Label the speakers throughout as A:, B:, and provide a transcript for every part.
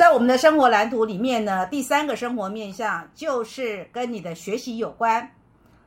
A: 在我们的生活蓝图里面呢，第三个生活面向就是跟你的学习有关。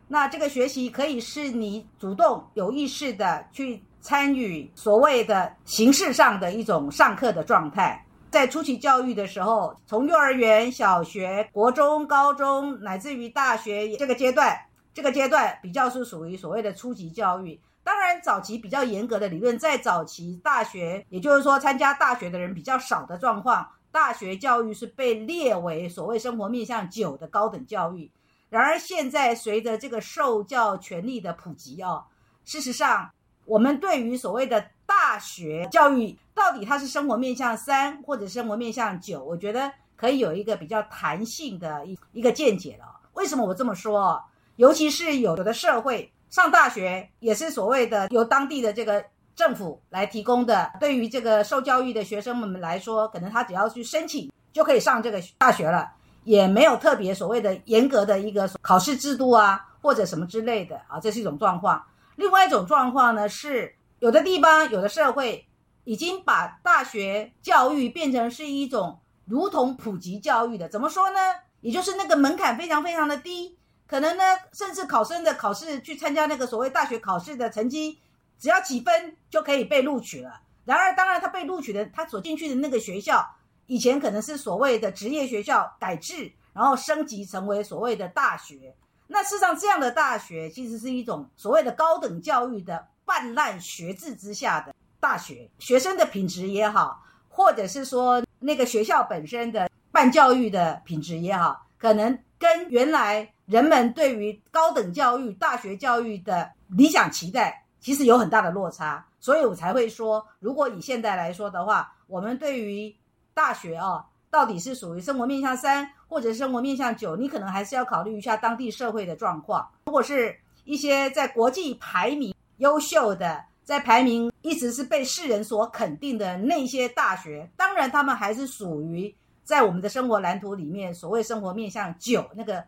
A: 那这个学习可以是你主动有意识的去参与所谓的形式上的一种上课的状态。在初期教育的时候，从幼儿园、小学、国中、高中，乃至于大学这个阶段，这个阶段比较是属于所谓的初级教育。当然，早期比较严格的理论，在早期大学，也就是说参加大学的人比较少的状况，大学教育是被列为所谓生活面向九的高等教育。然而，现在随着这个受教权利的普及啊，事实上，我们对于所谓的大学教育，到底它是生活面向三或者生活面向九，我觉得可以有一个比较弹性的一一个见解了。为什么我这么说？尤其是有的社会上大学也是所谓的由当地的这个政府来提供的，对于这个受教育的学生们来说，可能他只要去申请就可以上这个大学了。也没有特别所谓的严格的一个考试制度啊，或者什么之类的啊，这是一种状况。另外一种状况呢，是有的地方、有的社会已经把大学教育变成是一种如同普及教育的。怎么说呢？也就是那个门槛非常非常的低，可能呢，甚至考生的考试去参加那个所谓大学考试的成绩，只要几分就可以被录取了。然而，当然他被录取的，他所进去的那个学校。以前可能是所谓的职业学校改制，然后升级成为所谓的大学。那事实上，这样的大学其实是一种所谓的高等教育的泛滥学制之下的大学。学生的品质也好，或者是说那个学校本身的办教育的品质也好，可能跟原来人们对于高等教育、大学教育的理想期待，其实有很大的落差。所以我才会说，如果以现在来说的话，我们对于大学啊，到底是属于生活面向三，或者生活面向九？你可能还是要考虑一下当地社会的状况。如果是一些在国际排名优秀的，在排名一直是被世人所肯定的那些大学，当然他们还是属于在我们的生活蓝图里面所谓生活面向九那个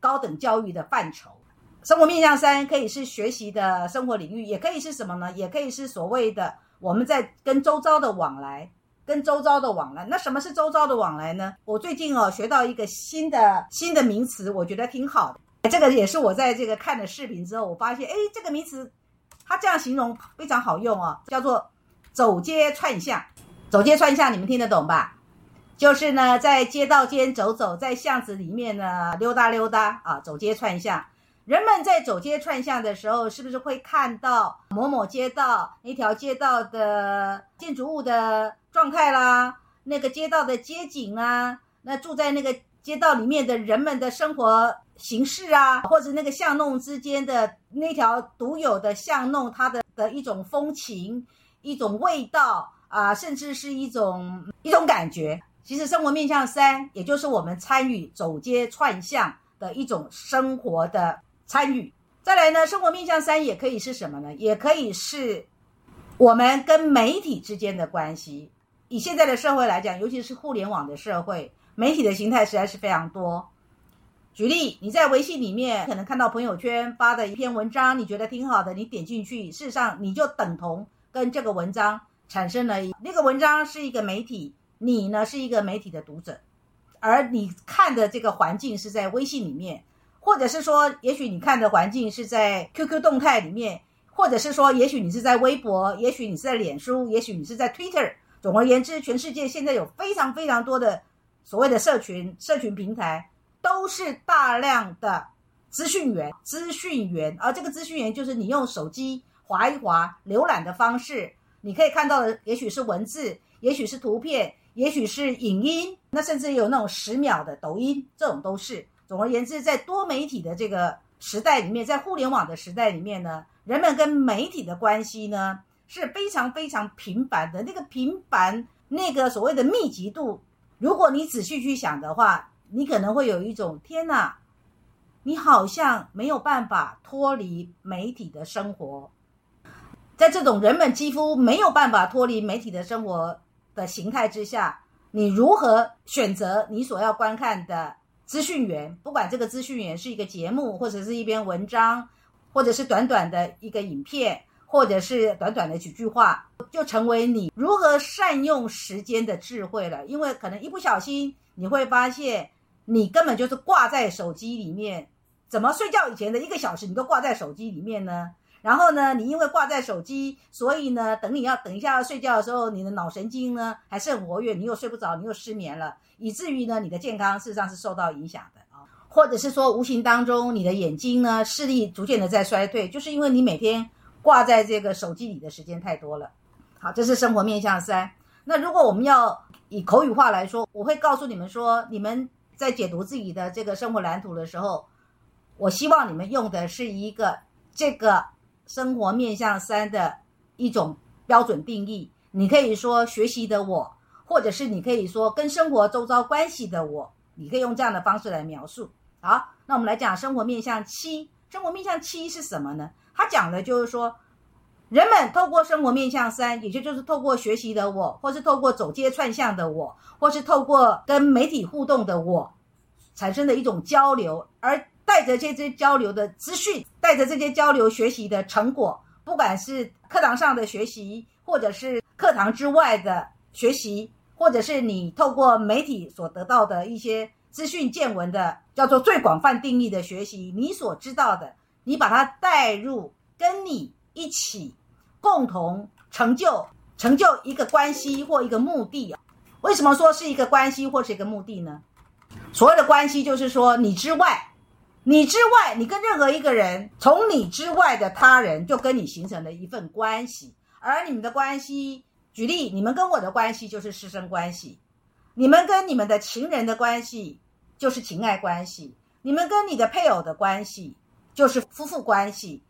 A: 高等教育的范畴。生活面向三可以是学习的生活领域，也可以是什么呢？也可以是所谓的我们在跟周遭的往来。跟周遭的往来，那什么是周遭的往来呢？我最近哦学到一个新的新的名词，我觉得挺好的。这个也是我在这个看了视频之后，我发现，哎，这个名词它这样形容非常好用哦，叫做走街串巷。走街串巷，你们听得懂吧？就是呢，在街道间走走，在巷子里面呢溜达溜达啊，走街串巷。人们在走街串巷的时候，是不是会看到某某街道那条街道的建筑物的状态啦？那个街道的街景啊，那住在那个街道里面的人们的生活形式啊，或者那个巷弄之间的那条独有的巷弄，它的的一种风情、一种味道啊，甚至是一种一种感觉。其实生活面向三，也就是我们参与走街串巷的一种生活的。参与，再来呢？生活面向三也可以是什么呢？也可以是我们跟媒体之间的关系。以现在的社会来讲，尤其是互联网的社会，媒体的形态实在是非常多。举例，你在微信里面可能看到朋友圈发的一篇文章，你觉得挺好的，你点进去，事实上你就等同跟这个文章产生了那个文章是一个媒体，你呢是一个媒体的读者，而你看的这个环境是在微信里面。或者是说，也许你看的环境是在 QQ 动态里面，或者是说，也许你是在微博，也许你是在脸书，也许你是在 Twitter。总而言之，全世界现在有非常非常多的所谓的社群、社群平台，都是大量的资讯源、资讯源。而这个资讯源就是你用手机划一划、浏览的方式，你可以看到的，也许是文字，也许是图片，也许是影音，那甚至有那种十秒的抖音，这种都是。总而言之，在多媒体的这个时代里面，在互联网的时代里面呢，人们跟媒体的关系呢是非常非常频繁的。那个频繁，那个所谓的密集度，如果你仔细去想的话，你可能会有一种天哪，你好像没有办法脱离媒体的生活。在这种人们几乎没有办法脱离媒体的生活的形态之下，你如何选择你所要观看的？资讯源，不管这个资讯源是一个节目，或者是一篇文章，或者是短短的一个影片，或者是短短的几句话，就成为你如何善用时间的智慧了。因为可能一不小心，你会发现你根本就是挂在手机里面。怎么睡觉以前的一个小时，你都挂在手机里面呢？然后呢，你因为挂在手机，所以呢，等你要等一下要睡觉的时候，你的脑神经呢还是很活跃，你又睡不着，你又失眠了，以至于呢，你的健康事实上是受到影响的啊。或者是说，无形当中你的眼睛呢视力逐渐的在衰退，就是因为你每天。挂在这个手机里的时间太多了。好，这是生活面向三。那如果我们要以口语化来说，我会告诉你们说，你们在解读自己的这个生活蓝图的时候，我希望你们用的是一个这个生活面向三的一种标准定义。你可以说学习的我，或者是你可以说跟生活周遭关系的我，你可以用这样的方式来描述。好，那我们来讲生活面向七。生活面向七是什么呢？它讲的就是说，人们透过生活面向三，也就就是透过学习的我，或是透过走街串巷的我，或是透过跟媒体互动的我，产生的一种交流，而带着这些交流的资讯，带着这些交流学习的成果，不管是课堂上的学习，或者是课堂之外的学习，或者是你透过媒体所得到的一些资讯见闻的，叫做最广泛定义的学习，你所知道的。你把它带入，跟你一起共同成就成就一个关系或一个目的啊？为什么说是一个关系或是一个目的呢？所谓的关系就是说，你之外，你之外，你跟任何一个人，从你之外的他人就跟你形成了一份关系，而你们的关系，举例，你们跟我的关系就是师生关系，你们跟你们的情人的关系就是情爱关系，你们跟你的配偶的关系。就是夫妇关系，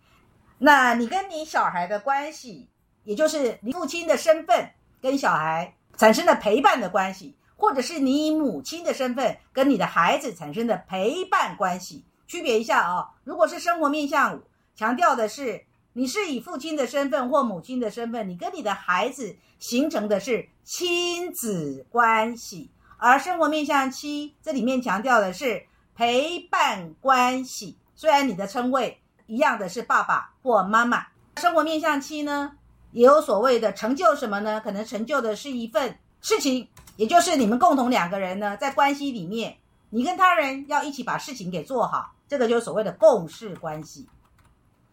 A: 那你跟你小孩的关系，也就是你父亲的身份跟小孩产生的陪伴的关系，或者是你以母亲的身份跟你的孩子产生的陪伴关系，区别一下啊。如果是生活面向，强调的是你是以父亲的身份或母亲的身份，你跟你的孩子形成的是亲子关系，而生活面向七，这里面强调的是陪伴关系。虽然你的称谓一样的是爸爸或妈妈，生活面向七呢，也有所谓的成就什么呢？可能成就的是一份事情，也就是你们共同两个人呢，在关系里面，你跟他人要一起把事情给做好，这个就是所谓的共事关系。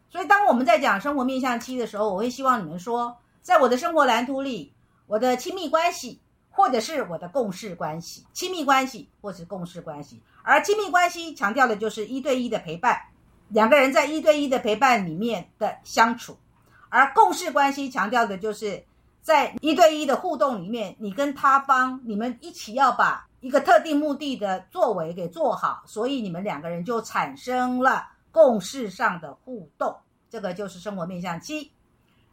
A: 所以，当我们在讲生活面向七的时候，我会希望你们说，在我的生活蓝图里，我的亲密关系。或者是我的共事关系、亲密关系，或是共事关系。而亲密关系强调的就是一对一的陪伴，两个人在一对一的陪伴里面的相处；而共事关系强调的就是在一对一的互动里面，你跟他方，你们一起要把一个特定目的的作为给做好，所以你们两个人就产生了共事上的互动。这个就是生活面向七。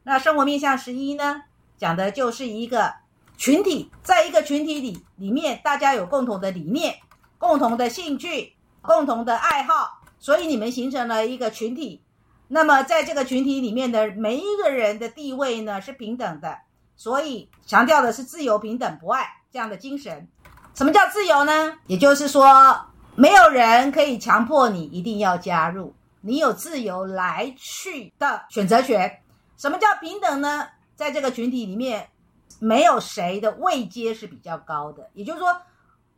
A: 那生活面向十一呢，讲的就是一个。群体在一个群体里，里面大家有共同的理念、共同的兴趣、共同的爱好，所以你们形成了一个群体。那么在这个群体里面的每一个人的地位呢是平等的，所以强调的是自由、平等、博爱这样的精神。什么叫自由呢？也就是说，没有人可以强迫你一定要加入，你有自由来去的选择权。什么叫平等呢？在这个群体里面。没有谁的位阶是比较高的，也就是说，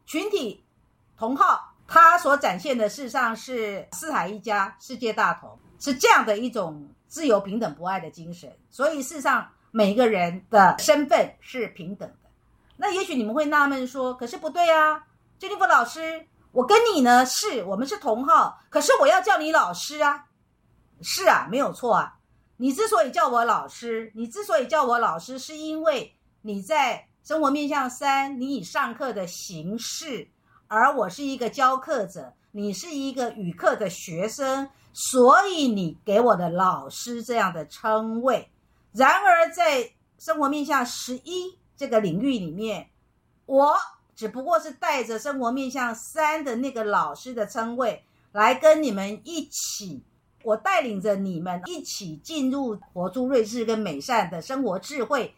A: 群体同号，它所展现的事实上是四海一家，世界大同，是这样的一种自由、平等、博爱的精神。所以，事实上，每一个人的身份是平等的。那也许你们会纳闷说：“可是不对啊，杰尼弗老师，我跟你呢是我们是同号，可是我要叫你老师啊。”是啊，没有错啊。你之所以叫我老师，你之所以叫我老师，是因为。你在生活面向三，你以上课的形式，而我是一个教课者，你是一个语课的学生，所以你给我的老师这样的称谓。然而，在生活面向十一这个领域里面，我只不过是带着生活面向三的那个老师的称谓来跟你们一起，我带领着你们一起进入活出睿智跟美善的生活智慧。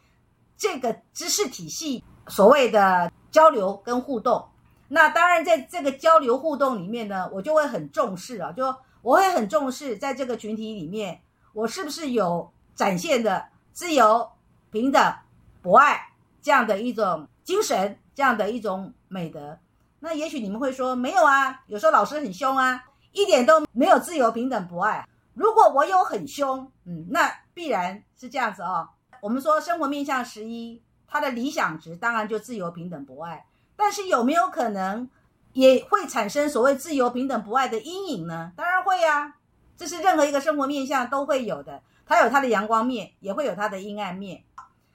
A: 这个知识体系所谓的交流跟互动，那当然在这个交流互动里面呢，我就会很重视啊，就我会很重视在这个群体里面，我是不是有展现的自由、平等、博爱这样的一种精神，这样的一种美德。那也许你们会说，没有啊，有时候老师很凶啊，一点都没有自由、平等、博爱。如果我有很凶，嗯，那必然是这样子哦。我们说生活面向十一，它的理想值当然就自由、平等、博爱。但是有没有可能也会产生所谓自由、平等、博爱的阴影呢？当然会呀，这是任何一个生活面向都会有的。它有它的阳光面，也会有它的阴暗面。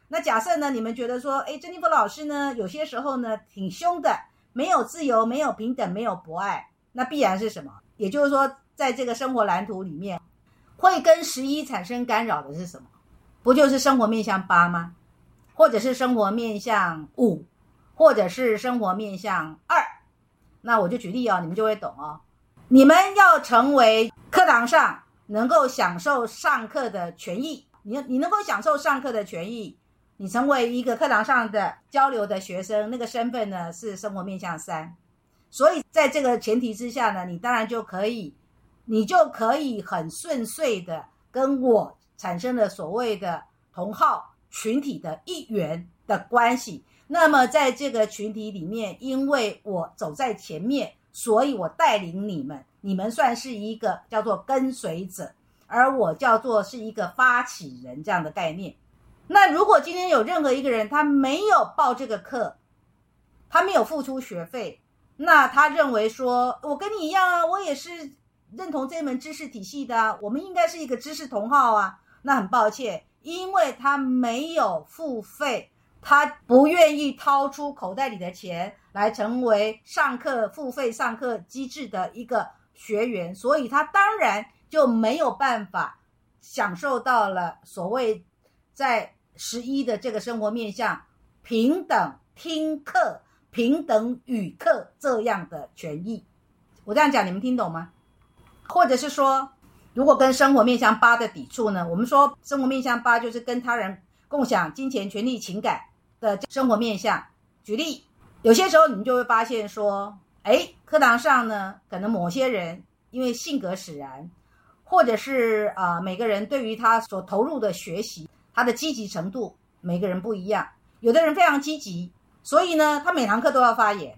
A: 那假设呢，你们觉得说，哎，珍妮弗老师呢，有些时候呢挺凶的。没有自由，没有平等，没有博爱，那必然是什么？也就是说，在这个生活蓝图里面，会跟十一产生干扰的是什么？不就是生活面向八吗？或者是生活面向五，或者是生活面向二？那我就举例哦，你们就会懂哦。你们要成为课堂上能够享受上课的权益，你你能够享受上课的权益。你成为一个课堂上的交流的学生，那个身份呢是生活面向三，所以在这个前提之下呢，你当然就可以，你就可以很顺遂的跟我产生了所谓的同号群体的一员的关系。那么在这个群体里面，因为我走在前面，所以我带领你们，你们算是一个叫做跟随者，而我叫做是一个发起人这样的概念。那如果今天有任何一个人他没有报这个课，他没有付出学费，那他认为说，我跟你一样啊，我也是认同这门知识体系的，我们应该是一个知识同好啊。那很抱歉，因为他没有付费，他不愿意掏出口袋里的钱来成为上课付费上课机制的一个学员，所以他当然就没有办法享受到了所谓在。十一的这个生活面向，平等听课、平等语课这样的权益，我这样讲你们听懂吗？或者是说，如果跟生活面向八的抵触呢？我们说生活面向八就是跟他人共享金钱、权利、情感的生活面向。举例，有些时候你们就会发现说，哎，课堂上呢，可能某些人因为性格使然，或者是啊，每个人对于他所投入的学习。他的积极程度，每个人不一样。有的人非常积极，所以呢，他每堂课都要发言。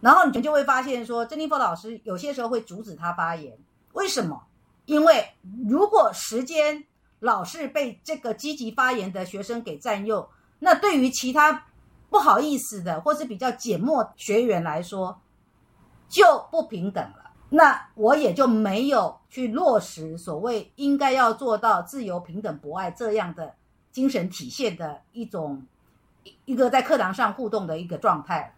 A: 然后你们就会发现说，珍妮佛老师有些时候会阻止他发言。为什么？因为如果时间老是被这个积极发言的学生给占用，那对于其他不好意思的或是比较缄默学员来说，就不平等了。那我也就没有去落实所谓应该要做到自由、平等、博爱这样的。精神体现的一种一个在课堂上互动的一个状态，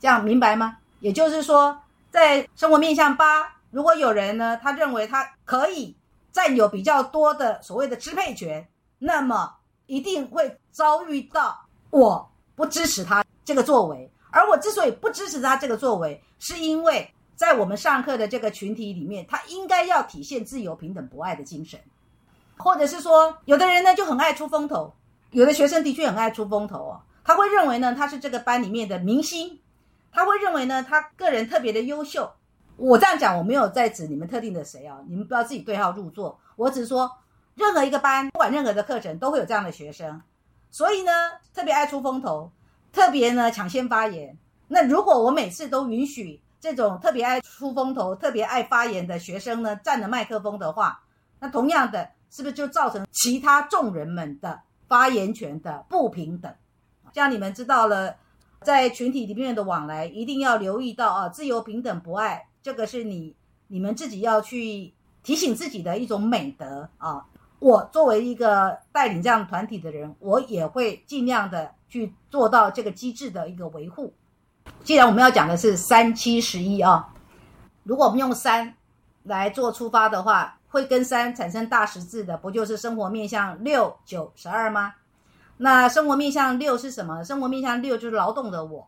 A: 这样明白吗？也就是说，在生活面向八，如果有人呢，他认为他可以占有比较多的所谓的支配权，那么一定会遭遇到我不支持他这个作为。而我之所以不支持他这个作为，是因为在我们上课的这个群体里面，他应该要体现自由、平等、博爱的精神。或者是说，有的人呢就很爱出风头，有的学生的确很爱出风头哦。他会认为呢他是这个班里面的明星，他会认为呢他个人特别的优秀。我这样讲，我没有在指你们特定的谁啊，你们不要自己对号入座。我只是说，任何一个班，不管任何的课程，都会有这样的学生。所以呢，特别爱出风头，特别呢抢先发言。那如果我每次都允许这种特别爱出风头、特别爱发言的学生呢占了麦克风的话，那同样的。是不是就造成其他众人们的发言权的不平等？这样你们知道了，在群体里面的往来一定要留意到啊，自由、平等、博爱，这个是你你们自己要去提醒自己的一种美德啊。我作为一个带领这样团体的人，我也会尽量的去做到这个机制的一个维护。既然我们要讲的是三七十一啊，如果我们用三来做出发的话。会跟三产生大十字的，不就是生活面向六九十二吗？那生活面向六是什么？生活面向六就是劳动的我，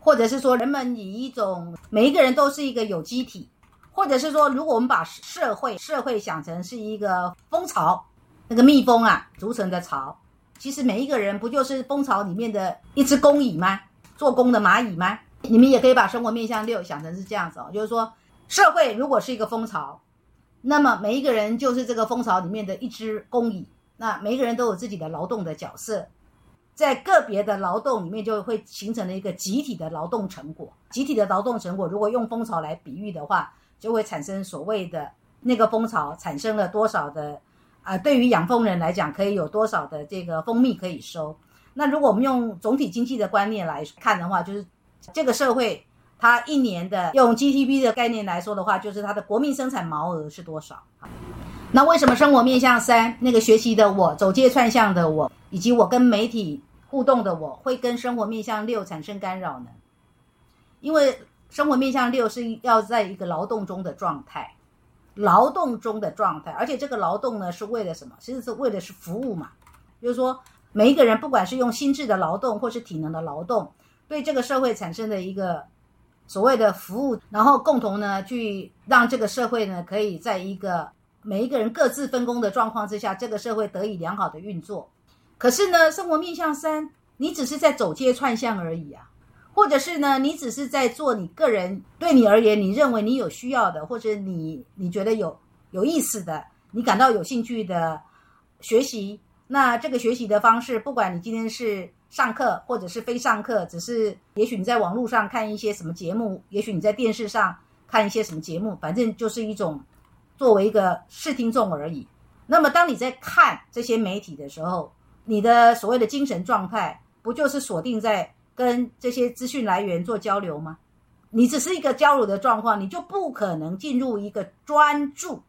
A: 或者是说人们以一种每一个人都是一个有机体，或者是说，如果我们把社会社会想成是一个蜂巢，那个蜜蜂啊组成的巢，其实每一个人不就是蜂巢里面的一只工蚁吗？做工的蚂蚁吗？你们也可以把生活面向六想成是这样子哦，就是说社会如果是一个蜂巢。那么每一个人就是这个蜂巢里面的一只工蚁，那每一个人都有自己的劳动的角色，在个别的劳动里面就会形成了一个集体的劳动成果。集体的劳动成果，如果用蜂巢来比喻的话，就会产生所谓的那个蜂巢产生了多少的啊？对于养蜂人来讲，可以有多少的这个蜂蜜可以收？那如果我们用总体经济的观念来看的话，就是这个社会它一年的用 GDP 的概念来说的话，就是它的国民生产毛额是多少？那为什么生活面向三那个学习的我走街串巷的我，以及我跟媒体互动的我会跟生活面向六产生干扰呢？因为生活面向六是要在一个劳动中的状态，劳动中的状态，而且这个劳动呢是为了什么？其实是为的是服务嘛。就是说，每一个人不管是用心智的劳动或是体能的劳动，对这个社会产生的一个所谓的服务，然后共同呢去让这个社会呢可以在一个。每一个人各自分工的状况之下，这个社会得以良好的运作。可是呢，生活面向三，你只是在走街串巷而已啊，或者是呢，你只是在做你个人对你而言，你认为你有需要的，或者你你觉得有有意思的，你感到有兴趣的学习。那这个学习的方式，不管你今天是上课或者是非上课，只是也许你在网络上看一些什么节目，也许你在电视上看一些什么节目，反正就是一种。作为一个视听众而已，那么当你在看这些媒体的时候，你的所谓的精神状态不就是锁定在跟这些资讯来源做交流吗？你只是一个交流的状况，你就不可能进入一个专注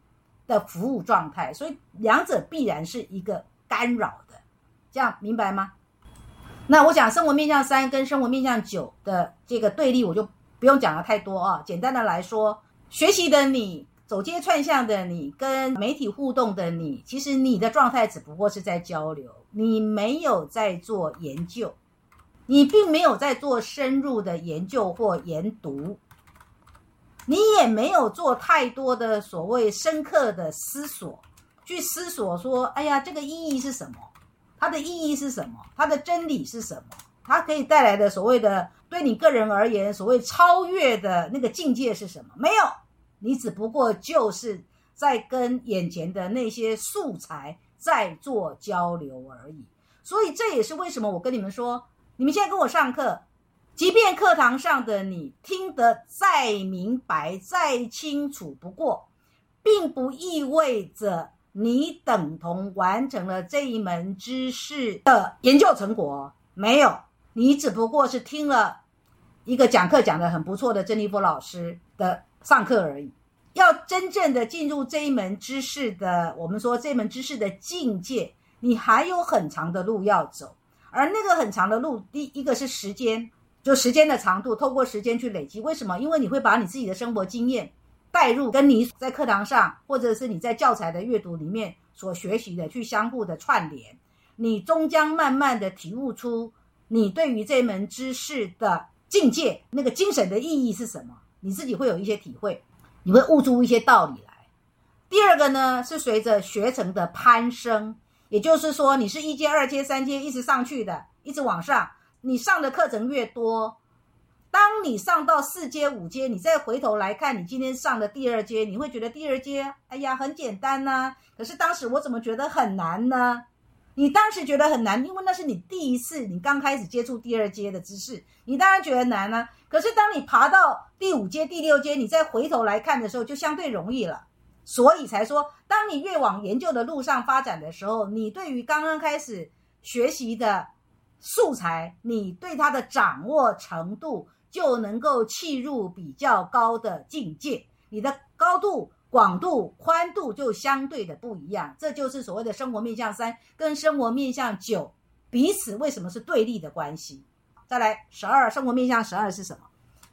A: 的服务状态，所以两者必然是一个干扰的，这样明白吗？那我讲生活面向三跟生活面向九的这个对立，我就不用讲的太多啊，简单的来说，学习的你。走街串巷的你，跟媒体互动的你，其实你的状态只不过是在交流，你没有在做研究，你并没有在做深入的研究或研读，你也没有做太多的所谓深刻的思索，去思索说，哎呀，这个意义是什么？它的意义是什么？它的真理是什么？它可以带来的所谓的对你个人而言，所谓超越的那个境界是什么？没有。你只不过就是在跟眼前的那些素材在做交流而已，所以这也是为什么我跟你们说，你们现在跟我上课，即便课堂上的你听得再明白、再清楚不过，并不意味着你等同完成了这一门知识的研究成果。没有，你只不过是听了一个讲课讲得很不错的曾立波老师的。上课而已，要真正的进入这一门知识的，我们说这门知识的境界，你还有很长的路要走。而那个很长的路，第一个是时间，就时间的长度，透过时间去累积。为什么？因为你会把你自己的生活经验带入，跟你在课堂上或者是你在教材的阅读里面所学习的去相互的串联，你终将慢慢的体悟出你对于这门知识的境界，那个精神的意义是什么。你自己会有一些体会，你会悟出一些道理来。第二个呢，是随着学程的攀升，也就是说，你是一阶、二阶、三阶一直上去的，一直往上。你上的课程越多，当你上到四阶、五阶，你再回头来看你今天上的第二阶，你会觉得第二阶，哎呀，很简单呐。可是当时我怎么觉得很难呢？你当时觉得很难，因为那是你第一次，你刚开始接触第二阶的知识，你当然觉得难呢。可是当你爬到第五阶、第六阶，你再回头来看的时候，就相对容易了。所以才说，当你越往研究的路上发展的时候，你对于刚刚开始学习的素材，你对它的掌握程度就能够契入比较高的境界，你的高度。广度、宽度就相对的不一样，这就是所谓的生活面向三跟生活面向九彼此为什么是对立的关系。再来，十二生活面向十二是什么？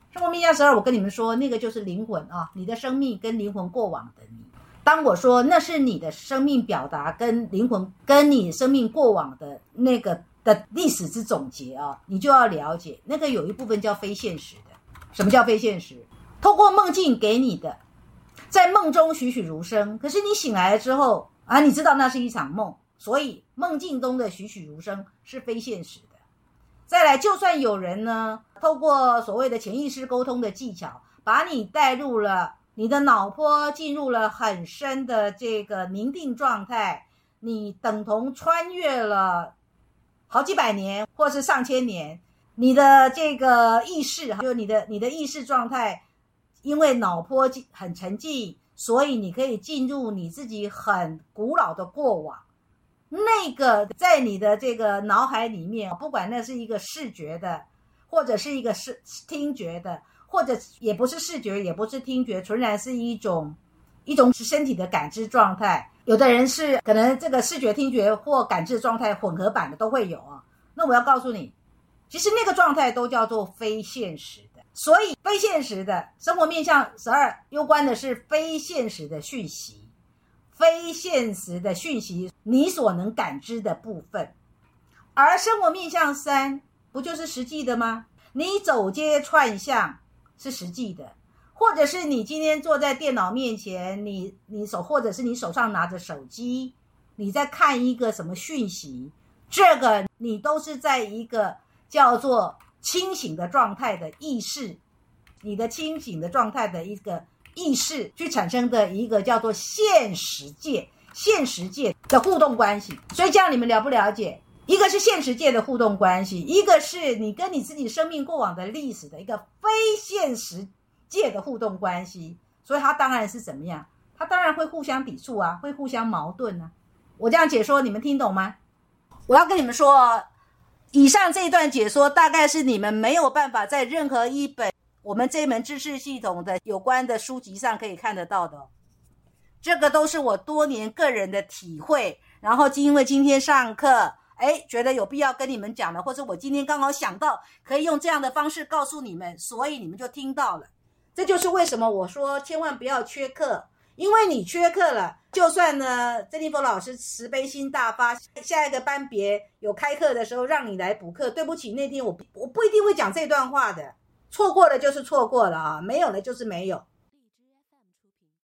A: 生活面向十二，我跟你们说，那个就是灵魂啊，你的生命跟灵魂过往的你。当我说那是你的生命表达跟灵魂跟你生命过往的那个的历史之总结啊，你就要了解那个有一部分叫非现实的。什么叫非现实？透过梦境给你的。在梦中栩栩如生，可是你醒来了之后啊，你知道那是一场梦，所以梦境中的栩栩如生是非现实的。再来，就算有人呢，透过所谓的潜意识沟通的技巧，把你带入了你的脑波，进入了很深的这个宁定状态，你等同穿越了好几百年，或是上千年，你的这个意识，就你的你的意识状态，因为脑波很沉静，所以你可以进入你自己很古老的过往。那个在你的这个脑海里面，不管那是一个视觉的，或者是一个视听觉的，或者也不是视觉，也不是听觉，纯然是一种一种是身体的感知状态。有的人是可能这个视觉、听觉或感知状态混合版的都会有啊。那我要告诉你，其实那个状态都叫做非现实的。所以非现实的生活面向十二攸关的是非现实的讯息。非现实的讯息，你所能感知的部分，而生活面向三不就是实际的吗？你走街串巷是实际的，或者是你今天坐在电脑面前，你你手或者是你手上拿着手机，你在看一个什么讯息，这个你都是在一个叫做清醒的状态的意识，你的清醒的状态的一个。意识去产生的一个叫做现实界、现实界的互动关系，所以这样你们了不了解？一个是现实界的互动关系，一个是你跟你自己生命过往的历史的一个非现实界的互动关系，所以它当然是怎么样？它当然会互相抵触啊，会互相矛盾啊。我这样解说，你们听懂吗？我要跟你们说，以上这一段解说大概是你们没有办法在任何一本。我们这门知识系统的有关的书籍上可以看得到的，这个都是我多年个人的体会。然后因为今天上课，哎，觉得有必要跟你们讲的，或者我今天刚好想到可以用这样的方式告诉你们，所以你们就听到了。这就是为什么我说千万不要缺课，因为你缺课了，就算呢，曾立峰老师慈悲心大发，下一个班别有开课的时候让你来补课，对不起，那天我我不一定会讲这段话的。错过了就是错过了啊，没有了就是没有。